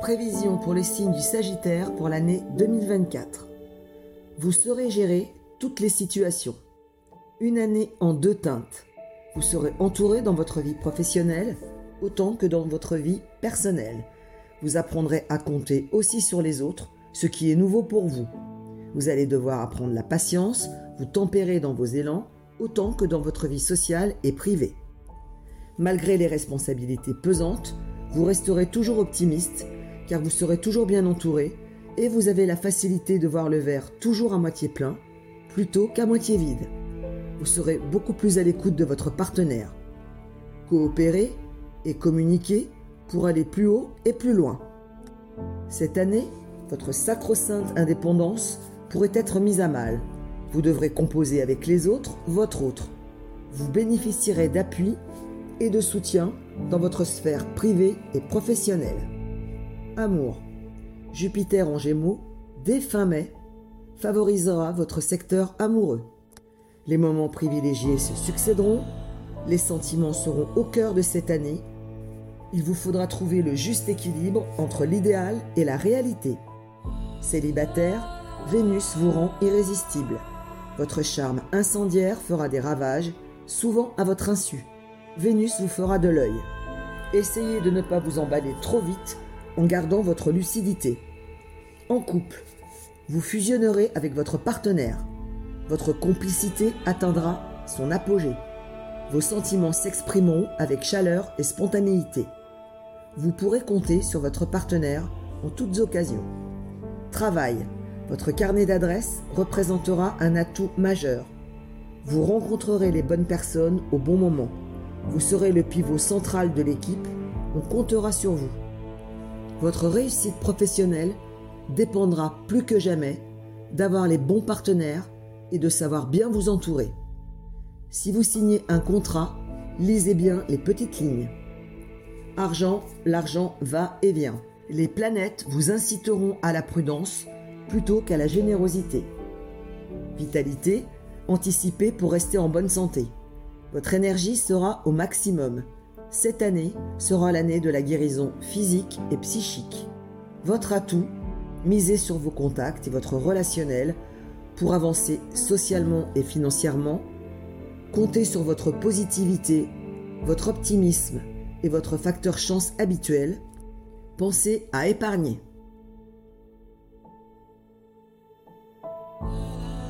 Prévision pour les signes du Sagittaire pour l'année 2024. Vous saurez gérer toutes les situations. Une année en deux teintes. Vous serez entouré dans votre vie professionnelle autant que dans votre vie personnelle. Vous apprendrez à compter aussi sur les autres, ce qui est nouveau pour vous. Vous allez devoir apprendre la patience, vous tempérer dans vos élans, autant que dans votre vie sociale et privée. Malgré les responsabilités pesantes, vous resterez toujours optimiste, car vous serez toujours bien entouré, et vous avez la facilité de voir le verre toujours à moitié plein, plutôt qu'à moitié vide. Vous serez beaucoup plus à l'écoute de votre partenaire. Coopérer et communiquer pour aller plus haut et plus loin. Cette année, votre sacro-sainte indépendance pourrait être mise à mal. Vous devrez composer avec les autres votre autre. Vous bénéficierez d'appui et de soutien dans votre sphère privée et professionnelle. Amour. Jupiter en Gémeaux, dès fin mai, favorisera votre secteur amoureux. Les moments privilégiés se succéderont, les sentiments seront au cœur de cette année il vous faudra trouver le juste équilibre entre l'idéal et la réalité. Célibataire, Vénus vous rend irrésistible. Votre charme incendiaire fera des ravages, souvent à votre insu. Vénus vous fera de l'œil. Essayez de ne pas vous emballer trop vite en gardant votre lucidité. En couple, vous fusionnerez avec votre partenaire. Votre complicité atteindra son apogée. Vos sentiments s'exprimeront avec chaleur et spontanéité vous pourrez compter sur votre partenaire en toutes occasions. Travail. Votre carnet d'adresses représentera un atout majeur. Vous rencontrerez les bonnes personnes au bon moment. Vous serez le pivot central de l'équipe. On comptera sur vous. Votre réussite professionnelle dépendra plus que jamais d'avoir les bons partenaires et de savoir bien vous entourer. Si vous signez un contrat, lisez bien les petites lignes. Argent, l'argent va et vient. Les planètes vous inciteront à la prudence plutôt qu'à la générosité. Vitalité, anticipez pour rester en bonne santé. Votre énergie sera au maximum. Cette année sera l'année de la guérison physique et psychique. Votre atout, misez sur vos contacts et votre relationnel pour avancer socialement et financièrement. Comptez sur votre positivité, votre optimisme et votre facteur chance habituel, pensez à épargner.